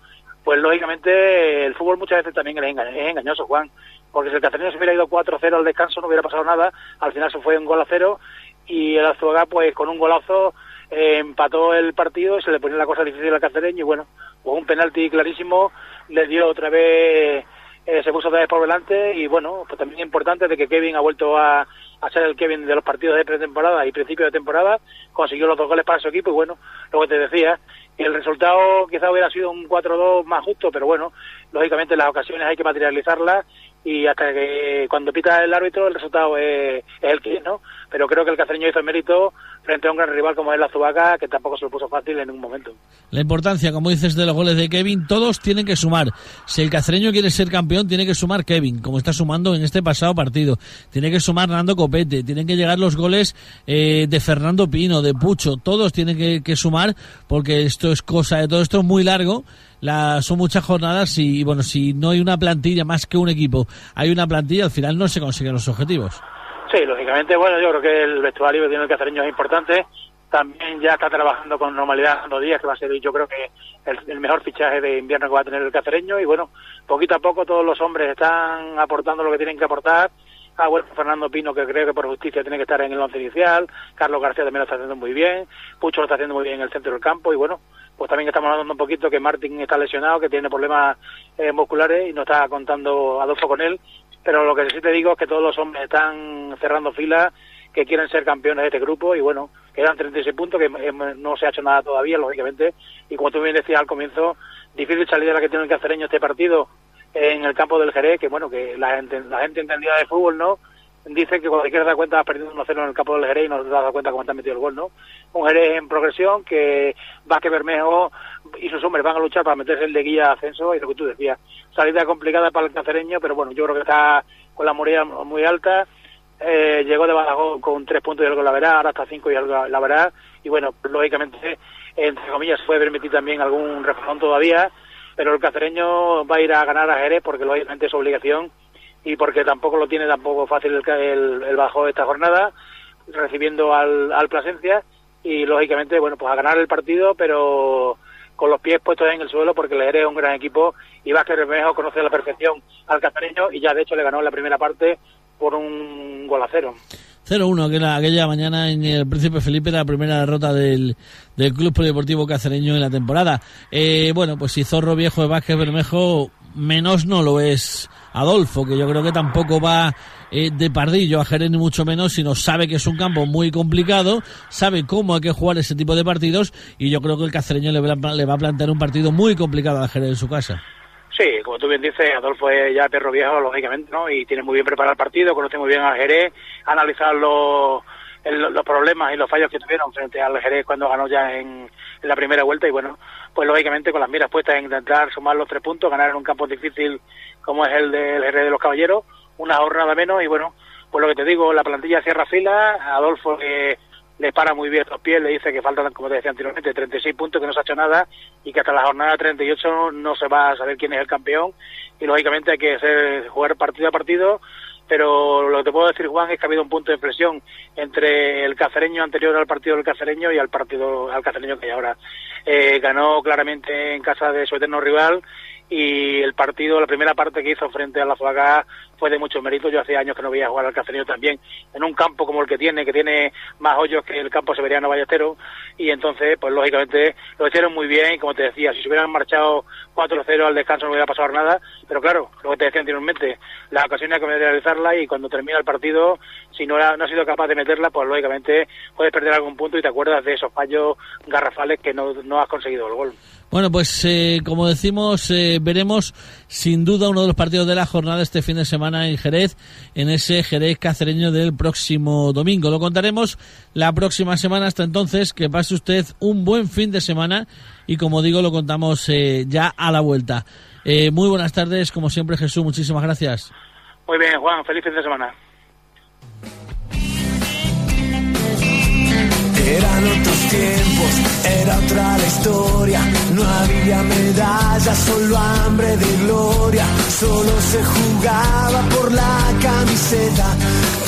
I: pues lógicamente el fútbol muchas veces también es, engañoso, Juan, porque si el cacereño se hubiera ido 4-0 al descanso no hubiera pasado nada, al final se fue un gol a cero y el Azuaga pues con un golazo eh, empató el partido y se le ponía la cosa difícil al cacereño y bueno, con un penalti clarísimo le dio otra vez eh, se puso otra vez por delante y bueno, pues también es importante de que Kevin ha vuelto a, a ser el Kevin de los partidos de pretemporada y principio de temporada, consiguió los dos goles para su equipo y bueno, lo que te decía, el resultado quizá hubiera sido un 4-2 más justo, pero bueno, lógicamente las ocasiones hay que materializarlas y hasta que cuando pita el árbitro el resultado es, es el que es, ¿no? Pero creo que el cacereño hizo el mérito frente a un gran rival como es la Zubaca, que tampoco se lo puso fácil en ningún momento.
C: La importancia, como dices, de los goles de Kevin, todos tienen que sumar. Si el cacereño quiere ser campeón, tiene que sumar Kevin, como está sumando en este pasado partido. Tiene que sumar Nando Copete, tienen que llegar los goles eh, de Fernando Pino, de Pucho, todos tienen que, que sumar, porque esto es cosa de todo esto es muy largo la, son muchas jornadas y, bueno, si no hay una plantilla más que un equipo, hay una plantilla, al final no se consiguen los objetivos.
I: Sí, lógicamente, bueno, yo creo que el vestuario que tiene el cacereño es importante. También ya está trabajando con normalidad dos días, que va a ser, yo creo que el, el, mejor fichaje de invierno que va a tener el cacereño. Y bueno, poquito a poco todos los hombres están aportando lo que tienen que aportar. Ah, bueno, Fernando Pino, que creo que por justicia tiene que estar en el once inicial. Carlos García también lo está haciendo muy bien. Pucho lo está haciendo muy bien en el centro del campo. Y bueno, pues también estamos hablando un poquito que Martín está lesionado, que tiene problemas eh, musculares y no está contando Adolfo con él pero lo que sí te digo es que todos los hombres están cerrando filas que quieren ser campeones de este grupo y bueno, quedan 36 puntos que no se ha hecho nada todavía, lógicamente, y como tú bien decías al comienzo, difícil salir de la que tiene el cacereño este partido en el campo del Jerez, que bueno, que la gente, la gente entendida de fútbol, ¿no? Dice que cuando quieres dar cuenta has perdido 1-0 en el campo del Jerez y no te das cuenta cómo te han metido el gol, ¿no? Un Jerez en progresión que Vázquez Bermejo y sus hombres van a luchar para meterse el de guía ascenso y lo que tú decías, salida complicada para el cacereño, pero bueno, yo creo que está con la muralla muy alta, eh, llegó de Badajoz con tres puntos y algo la verá, ahora hasta cinco y algo la verá, y bueno, lógicamente, entre comillas, puede permitir también algún refrón todavía, pero el cacereño va a ir a ganar a Jerez porque lógicamente es obligación y porque tampoco lo tiene tampoco fácil el, el, el esta jornada, recibiendo al, al Plasencia. Y lógicamente, bueno, pues a ganar el partido, pero con los pies puestos en el suelo porque el Jerez es un gran equipo y Vázquez Bermejo conoce a la perfección al cacereño y ya de hecho le ganó en la primera parte por un gol a cero.
C: 0-1 aquella, aquella mañana en el Príncipe Felipe, la primera derrota del, del Club Polideportivo Cacereño en la temporada. Eh, bueno, pues si Zorro Viejo de Vázquez Bermejo, menos no lo es Adolfo, que yo creo que tampoco va eh, de pardillo a Jerez ni mucho menos, sino sabe que es un campo muy complicado, sabe cómo hay que jugar ese tipo de partidos y yo creo que el cacereño le va, le va a plantear un partido muy complicado a Jerez en su casa.
I: Sí, como tú bien dices, Adolfo es ya perro viejo, lógicamente, ¿no? Y tiene muy bien preparado el partido, conoce muy bien a Jerez, ha analizado los, los problemas y los fallos que tuvieron frente al Jerez cuando ganó ya en, en, la primera vuelta y bueno, pues lógicamente con las miras puestas en intentar sumar los tres puntos, ganar en un campo difícil como es el del Jerez de los Caballeros, una jornada menos y bueno, pues lo que te digo, la plantilla cierra fila, Adolfo que le para muy bien los pies, le dice que faltan, como te decía anteriormente, 36 puntos, que no se ha hecho nada y que hasta la jornada 38 no se va a saber quién es el campeón y lógicamente hay que hacer, jugar partido a partido pero lo que te puedo decir, Juan, es que ha habido un punto de inflexión entre el cacereño anterior al partido del cacereño y al partido al cacereño que hay ahora. Eh, ganó claramente en casa de su eterno rival y el partido, la primera parte que hizo frente a la Zuaga fue de mucho mérito. Yo hace años que no veía jugar al Cacereño también en un campo como el que tiene, que tiene más hoyos que el campo severiano Ballesteros y entonces, pues lógicamente lo hicieron muy bien y como te decía, si se hubieran marchado 4-0 al descanso no hubiera pasado nada, pero claro, lo que te decía anteriormente, la ocasión hay que realizarla y cuando termina el partido, si no, ha, no has sido capaz de meterla, pues lógicamente puedes perder algún punto y te acuerdas de esos fallos garrafales que no, no has conseguido el gol.
C: Bueno, pues eh, como decimos, eh, veremos sin duda uno de los partidos de la jornada este fin de semana en Jerez, en ese Jerez cacereño del próximo domingo. Lo contaremos la próxima semana. Hasta entonces, que pase usted un buen fin de semana y como digo, lo contamos eh, ya a la vuelta. Eh, muy buenas tardes, como siempre Jesús, muchísimas gracias.
I: Muy bien, Juan, feliz fin de semana.
E: Eran otros tiempos, era otra la historia. No había medallas, solo hambre de gloria. Solo se jugaba por la camiseta,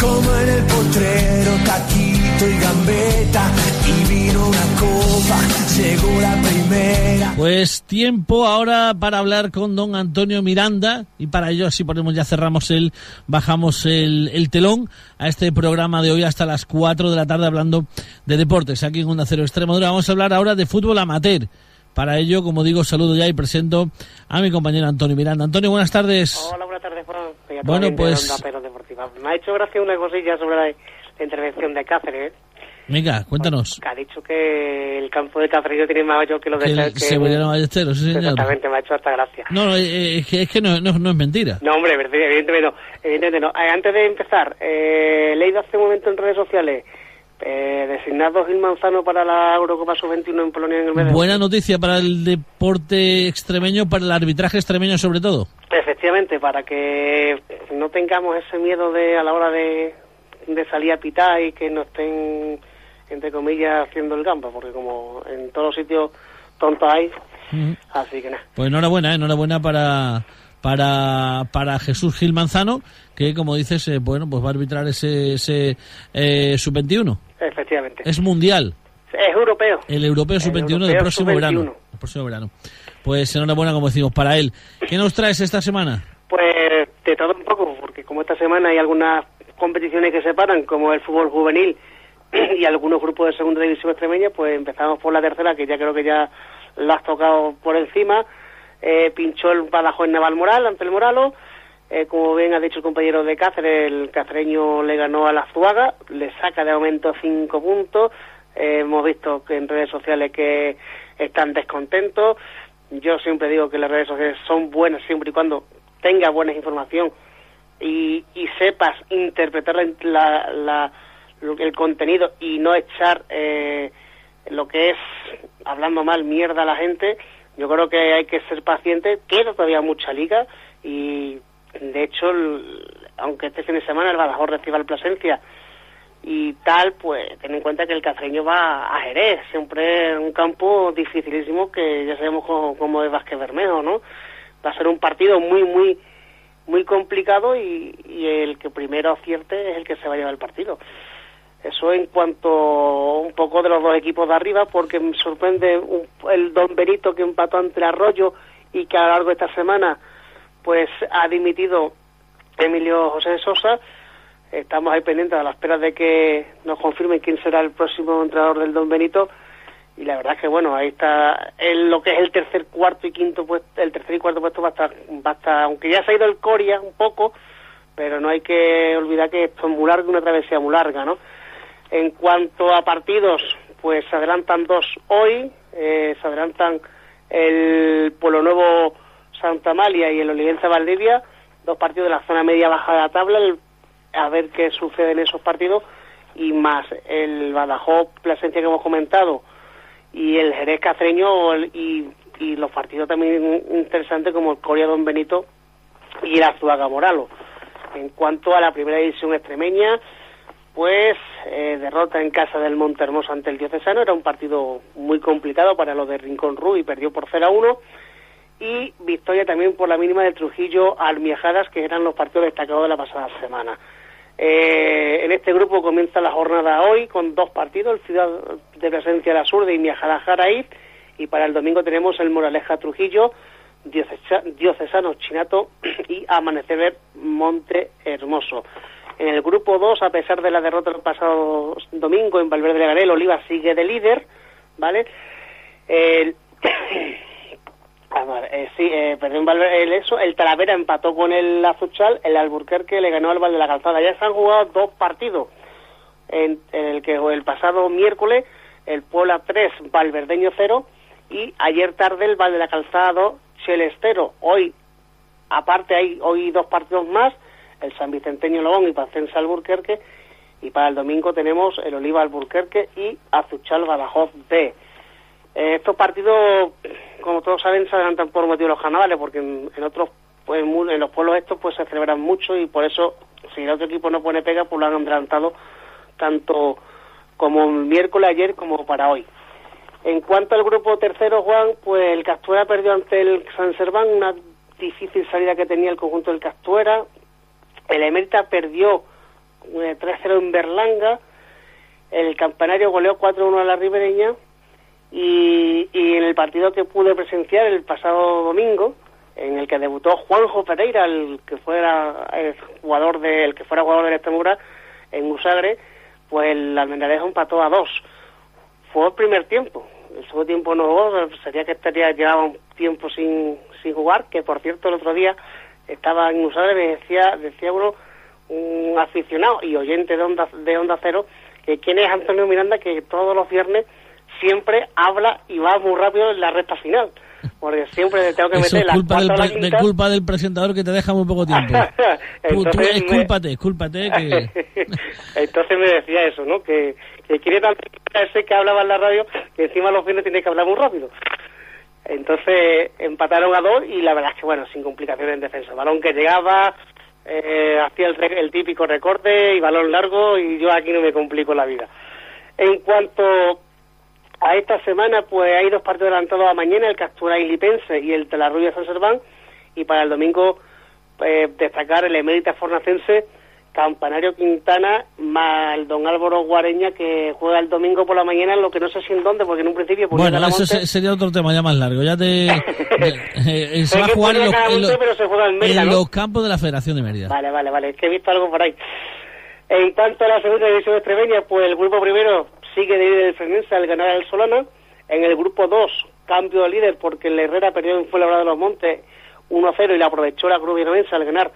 E: como en el potrero, taquito y gambeta. Y vino una copa, llegó la primera.
C: Pues tiempo ahora para hablar con don Antonio Miranda. Y para ello, así ponemos, ya cerramos el, bajamos el, el telón a este programa de hoy hasta las 4 de la tarde hablando de deportes aquí en Onda Cero Extremadura. Vamos a hablar ahora de fútbol amateur. Para ello, como digo, saludo ya y presento a mi compañero Antonio Miranda. Antonio, buenas tardes.
J: Hola, buenas tardes, Juan.
C: Bueno, pues...
J: Me ha hecho gracia una cosilla sobre la, la intervención de Cáceres.
C: Venga, cuéntanos.
J: Que ha dicho que el campo de Cáceres tiene más hoyos que los de...
C: El Severiano Ballesteros, sí, señor.
J: Exactamente, me ha hecho hasta gracia.
C: No, eh, es que, es que no, no, no, es mentira.
J: No, hombre, evidentemente no. Evidentemente no. Eh, antes de empezar, eh, he leído hace un momento en redes sociales Eh, designado Gil Manzano para la Eurocopa Sub-21 en Polonia en el mes de
C: Buena noticia para el deporte extremeño, para el arbitraje extremeño sobre todo.
J: Efectivamente, para que no tengamos ese miedo de a la hora de, de salir a pitar y que no estén, entre comillas, haciendo el campo, porque como en todos los sitios tontos hay, así que nada.
C: Pues enhorabuena, ¿eh? enhorabuena para para para Jesús Gil Manzano, que como dices, eh, bueno, pues va a arbitrar ese, ese eh, sub-21.
J: Efectivamente.
C: Es mundial.
J: Es europeo.
C: El europeo
J: El
C: sub-21 del próximo
J: sub-21.
C: verano. El próximo verano. Pues enhorabuena, como decimos, para él. ¿Qué nos traes esta semana?
J: Pues de todo un poco, porque como esta semana hay algunas competiciones que se paran, como el fútbol juvenil [CLEARS THROAT] y algunos grupos de segunda división extremeña, pues empezamos por la tercera, que ya creo que ya la has tocado por encima. Eh, pinchó el Badajoz en Naval Moral ante el Moralo. Eh, como bien ha dicho el compañero de Cáceres, el cacereño le ganó a la Zuaga, le saca de momento cinco puntos. Eh, hemos visto que en redes sociales que están descontentos. Yo siempre digo que las redes sociales son buenas siempre y cuando tengas buena información y, y sepas interpretar la, la- el contenido y no echar eh, lo que es, hablando mal, mierda a la gente. Yo creo que hay que ser paciente. Queda todavía mucha liga y, de hecho, el- aunque este fin de semana el Badajoz reciba el Plasencia y tal, pues ten en cuenta que el cacereño va a Jerez, siempre un campo dificilísimo que ya sabemos cómo, cómo es Vázquez Bermejo, ¿no? Va a ser un partido muy, muy, muy complicado y, y el que primero acierte es el que se va a llevar el partido. Eso en cuanto un poco de los dos equipos de arriba, porque me sorprende un- el Don Benito que empató ante Arroyo y que a lo largo de esta semana pues ha dimitido Emilio José Sosa. Estamos ahí pendientes a la espera de que nos confirmen quién será el próximo entrenador del Don Benito. Y la verdad es que, bueno, ahí está el, lo que es el tercer, cuarto y quinto puesto, el tercer y cuarto puesto va a estar, va a estar, aunque ya se ha ido el Coria un poco, pero no hay que olvidar que esto es muy largo, una travesía muy larga, ¿no? En cuanto a partidos, pues se adelantan dos hoy, eh, se adelantan el Pueblo Nuevo Santa Amalia y el Olivenza Valdivia, dos partidos de la zona media baja de la tabla, el- a ver qué sucede en esos partidos, y más el Badajoz Plasencia que hemos comentado, y el Jerez Cacereño el- y, y los partidos también interesantes como el Coria Don Benito y el Azuaga Moralo. En cuanto a la primera división extremeña, pues eh, derrota en casa del Montermoso ante el Diocesano, era un partido muy complicado para los de Rincón Ru y perdió por 0 a 1 y victoria también por la mínima de Trujillo Almiajadas, que eran los partidos destacados de la pasada semana. Eh, en este grupo comienza la jornada hoy con dos partidos, el Ciudad de Presencia de la Sur de Imiajada Jaraíz y para el domingo tenemos el Moraleja Trujillo, Diocesa- Diocesano Chinato y Amanecer Monte Hermoso. En el grupo 2, a pesar de la derrota del pasado domingo en Valverde de Garel, Oliva sigue de líder, ¿vale? El, a ver, eh, sí, eh, Valverde el eso, el Talavera empató con el Azuchal, el Alburquerque le ganó al Val de la Calzada. Ya se han jugado dos partidos, en, el que el pasado miércoles el Puebla 3, Valverdeño 0 y ayer tarde el Val de la Calzada 2, Chelestero. Hoy, aparte hay hoy dos partidos más, el San Vicenteño Lobón y Pacense Alburquerque y para el domingo tenemos el Oliva Alburquerque y Azuchal Badajoz B. Eh, estos partidos, como todos saben, se adelantan por motivo de los carnavales, porque en, en otros, pues, en los pueblos estos, pues se celebran mucho y por eso, si el otro equipo no pone pega, pues lo han adelantado tanto como miércoles ayer como para hoy. En cuanto al grupo tercero, Juan, pues el Castuera perdió ante el San Serván, una difícil salida que tenía el conjunto del Castuera. El Emerita perdió eh, 3-0 en Berlanga. El Campanario goleó 4-1 a la Ribereña. Y, y en el partido que pude presenciar el pasado domingo, en el que debutó Juanjo Pereira, el que fuera el jugador de, que fuera jugador del Extremadura en Usagre, pues el Almendarejo empató a dos. Fue el primer tiempo. El segundo tiempo no jugó, sería que estaría llevaba un tiempo sin, sin jugar, que por cierto el otro día estaba en Usagre, me decía, decía uno, un aficionado y oyente de Onda, de Onda Cero, que quién es Antonio Miranda, que todos los viernes siempre habla y va muy rápido en la recta final. porque siempre tengo que meter
C: es
J: la
C: culpa del, pre- de culpa del presentador que te deja muy poco tiempo. [LAUGHS] Tú, tú,
J: Entonces me-
C: escúlpate, escúlpate que... [LAUGHS]
J: Entonces me decía eso, ¿no? Que, que quiere tanto ese que hablaba en la radio que encima los fines tiene que hablar muy rápido. Entonces empataron a dos y la verdad es que, bueno, sin complicaciones en defensa. Balón que llegaba, eh, hacía el, el típico recorte y balón largo y yo aquí no me complico la vida. En cuanto a esta semana, pues hay dos partidos adelantados a mañana, el Captura Lipense y el Telarrubia San Serván, y para el domingo eh, destacar el Emérita Fornacense, Campanario Quintana, más el Don Álvaro Guareña, que juega el domingo por la mañana, lo que no sé si en dónde, porque en un principio...
C: Bueno, eso
J: Calamonte.
C: sería otro tema ya más largo. Ya te... [LAUGHS] eh, eh, se va a jugar en los, en
J: Calamonte,
C: los-
J: pero se juega en Mérida,
C: en
J: ¿no?
C: los campos de la Federación de Mérida.
J: Vale, vale, vale, es que he visto algo por ahí. En cuanto a la segunda división extremeña, pues el grupo primero sigue de líder el Frenense al ganar al Solana. En el grupo 2, cambio de líder porque el Herrera perdió en Fuenlabrada de los Montes 1-0 y la aprovechó la Cruz Villanueva al ganar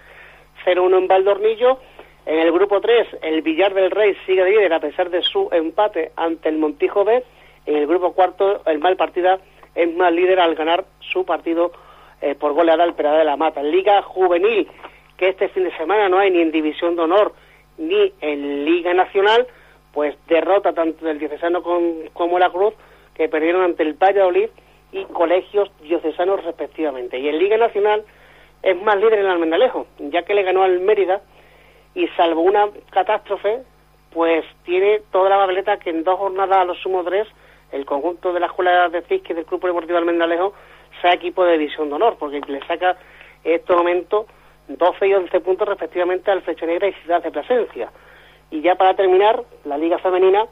J: 0-1 en Valdornillo. En el grupo 3, el Villar del Rey sigue de líder a pesar de su empate ante el Montijo B. En el grupo cuarto, el Mal Partida es más líder al ganar su partido eh, por goleada al Perada de la Mata. Liga Juvenil, que este fin de semana no hay ni en División de Honor ni en Liga Nacional, pues derrota tanto del Diocesano con- como la Cruz, que perdieron ante el Valladolid y colegios diocesanos respectivamente. Y en Liga Nacional es más líder el Almendalejo, ya que le ganó al Mérida y salvo una catástrofe, pues tiene toda la papeleta que en dos jornadas a los sumo tres, el conjunto de la escuela de Cisque del Club Deportivo Almendalejo sea equipo de división de honor, porque le saca en este momento 12 y 11 puntos respectivamente al Flecha Negra y Ciudad de Plasencia. Y ya para terminar, la Liga Femenina,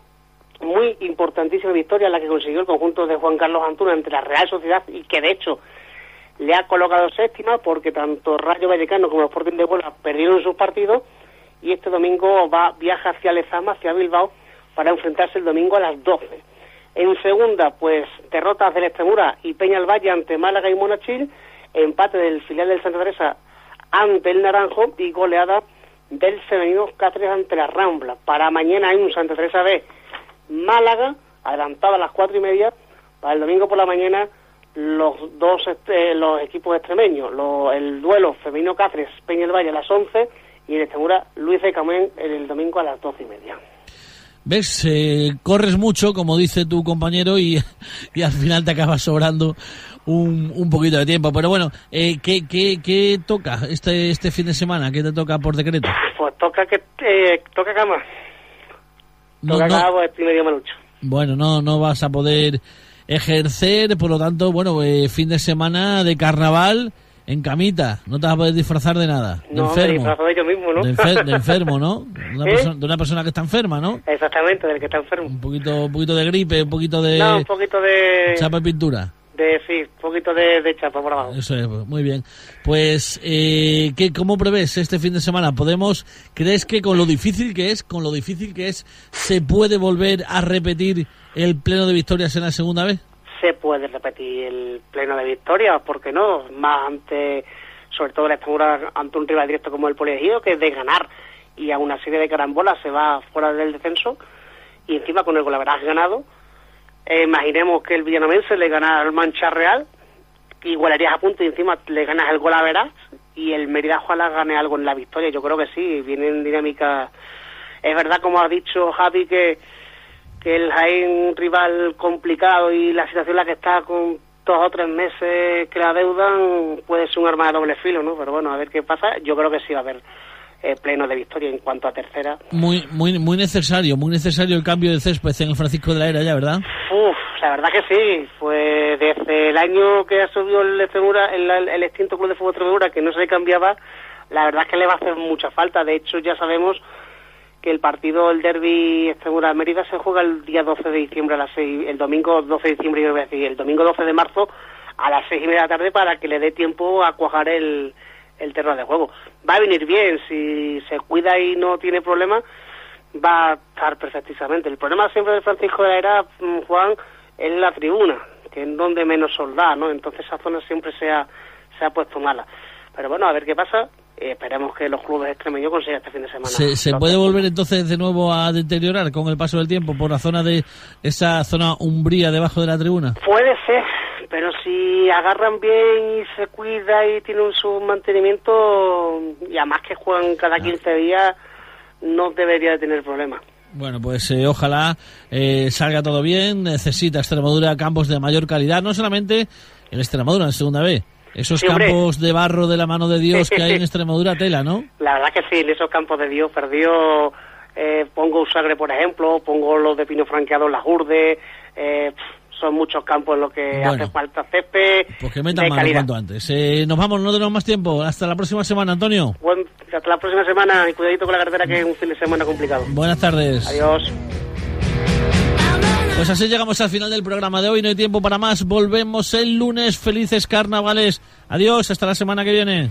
J: muy importantísima victoria la que consiguió el conjunto de Juan Carlos Antuna ante la Real Sociedad y que de hecho le ha colocado séptima porque tanto Rayo Vallecano como el Sporting de Huelva perdieron sus partidos y este domingo va viaja hacia Lezama, hacia Bilbao para enfrentarse el domingo a las 12. En segunda, pues derrotas del Extremura y Peña del Valle ante Málaga y Monachil, empate del filial del Santa Teresa ante el Naranjo y goleada del femenino Cáceres ante la Rambla. Para mañana hay un Santa Teresa B Málaga, adelantado a las cuatro y media, para el domingo por la mañana los dos este, los equipos extremeños, lo- el duelo femenino Cáceres Peña Valle a las 11 y el Extremura Luis de Camén el domingo a las doce y media.
C: ¿Ves? Eh, corres mucho, como dice tu compañero, y, [LAUGHS] y al final te acabas sobrando un, un poquito de tiempo. Pero bueno, eh, ¿qué, qué, qué toca este, este fin de semana? ¿Qué te toca por decreto?
J: Pues toca que eh, toca cama,
C: No,
J: toca
C: no-
J: cama pues estoy medio malucho.
C: bueno, no, no vas a poder ejercer, por lo tanto, bueno, eh, fin de semana de carnaval en camita. No te vas a poder disfrazar de nada. De
J: No,
C: enfermo.
J: de yo mismo, ¿no?
C: De, enfer- de [LAUGHS] enfermo, ¿no? De una,
J: ¿Eh?
C: persona, de una persona que está enferma, ¿no?
J: Exactamente, del que está enfermo.
C: Un poquito, un poquito de gripe, un poquito de
J: No, un poquito de,
C: chapa y pintura.
J: De sí, un poquito de, de chapa por abajo.
C: Eso es, muy bien. Pues, eh, ¿qué, ¿cómo prevés este fin de semana? ¿Podemos, crees que con lo difícil que es, con lo difícil que es, se puede volver a repetir el pleno de victorias en la segunda vez?
J: se puede repetir el pleno de victoria, ¿por qué no? Más ante, sobre todo la Extremadura ante un rival directo como el Poliegido, que de ganar y a una serie de carambolas se va fuera del descenso y encima con el golaveraz ganado. Eh, imaginemos que el Villanovense le gana al Mancha Real, igualarías a punto y encima le ganas el golaveraz y el Mérida ojalá gane algo en la victoria. Yo creo que sí, viene en dinámica. Es verdad, como ha dicho Javi, que que el Jaén rival complicado y la situación en la que está con dos o tres meses que la deudan puede ser un arma de doble filo, ¿no? Pero bueno, a ver qué pasa. Yo creo que sí va a haber eh, pleno de victoria en cuanto a tercera.
C: Muy, muy, muy necesario, muy necesario el cambio de césped en el Francisco de la Era ya, ¿verdad?
J: Uf, la verdad que sí. Pues desde el año que ha subido el el, el extinto Club de Fútbol Extremadura, que no se cambiaba, la verdad es que le va a hacer mucha falta. De hecho, ya sabemos que el partido, el derby Extremadura-Mérida se juega el día 12 de diciembre a las 6, el domingo 12 de diciembre, yo voy a decir, el domingo 12 de marzo a las 6 y media de la tarde para que le dé tiempo a cuajar el, el terreno de juego. Va a venir bien, si se cuida y no tiene problema, va a estar perfectísimamente. El problema siempre del Francisco de la Era, mm, Juan, es la tribuna, que es donde menos soldado, ¿no? Entonces esa zona siempre se ha, se ha puesto mala. Pero bueno, a ver qué pasa. Eh, esperemos que los clubes extremeños consigan este fin de semana.
C: ¿Se, se puede volver entonces de nuevo a deteriorar con el paso del tiempo por la zona de esa zona umbría debajo de la tribuna?
J: Puede ser, pero si agarran bien y se cuida y tienen su mantenimiento, y además que juegan cada 15 días, no debería de tener problemas.
C: Bueno, pues eh, ojalá eh, salga todo bien. Necesita Extremadura campos de mayor calidad, no solamente en Extremadura, en segunda B. Esos
J: Sí,
C: campos de barro de la mano de Dios que hay en [LAUGHS] Extremadura, tela, ¿no?
J: La verdad que sí, en esos campos de Dios perdió, eh, pongo Usagre, por ejemplo, pongo los de Pino Franqueado, las Urdes, eh, son muchos campos los que
C: Bueno.
J: hace falta césped
C: Pues que metan mano cuanto antes. Eh, nos vamos, no tenemos más tiempo. Hasta la próxima semana, Antonio.
J: Buen- hasta la próxima semana y cuidadito con la carretera que es un fin de semana complicado.
C: Buenas tardes.
J: Adiós.
C: Pues así llegamos al final del programa de hoy. No hay tiempo para más. Volvemos el lunes. Felices carnavales. Adiós. Hasta la semana que viene.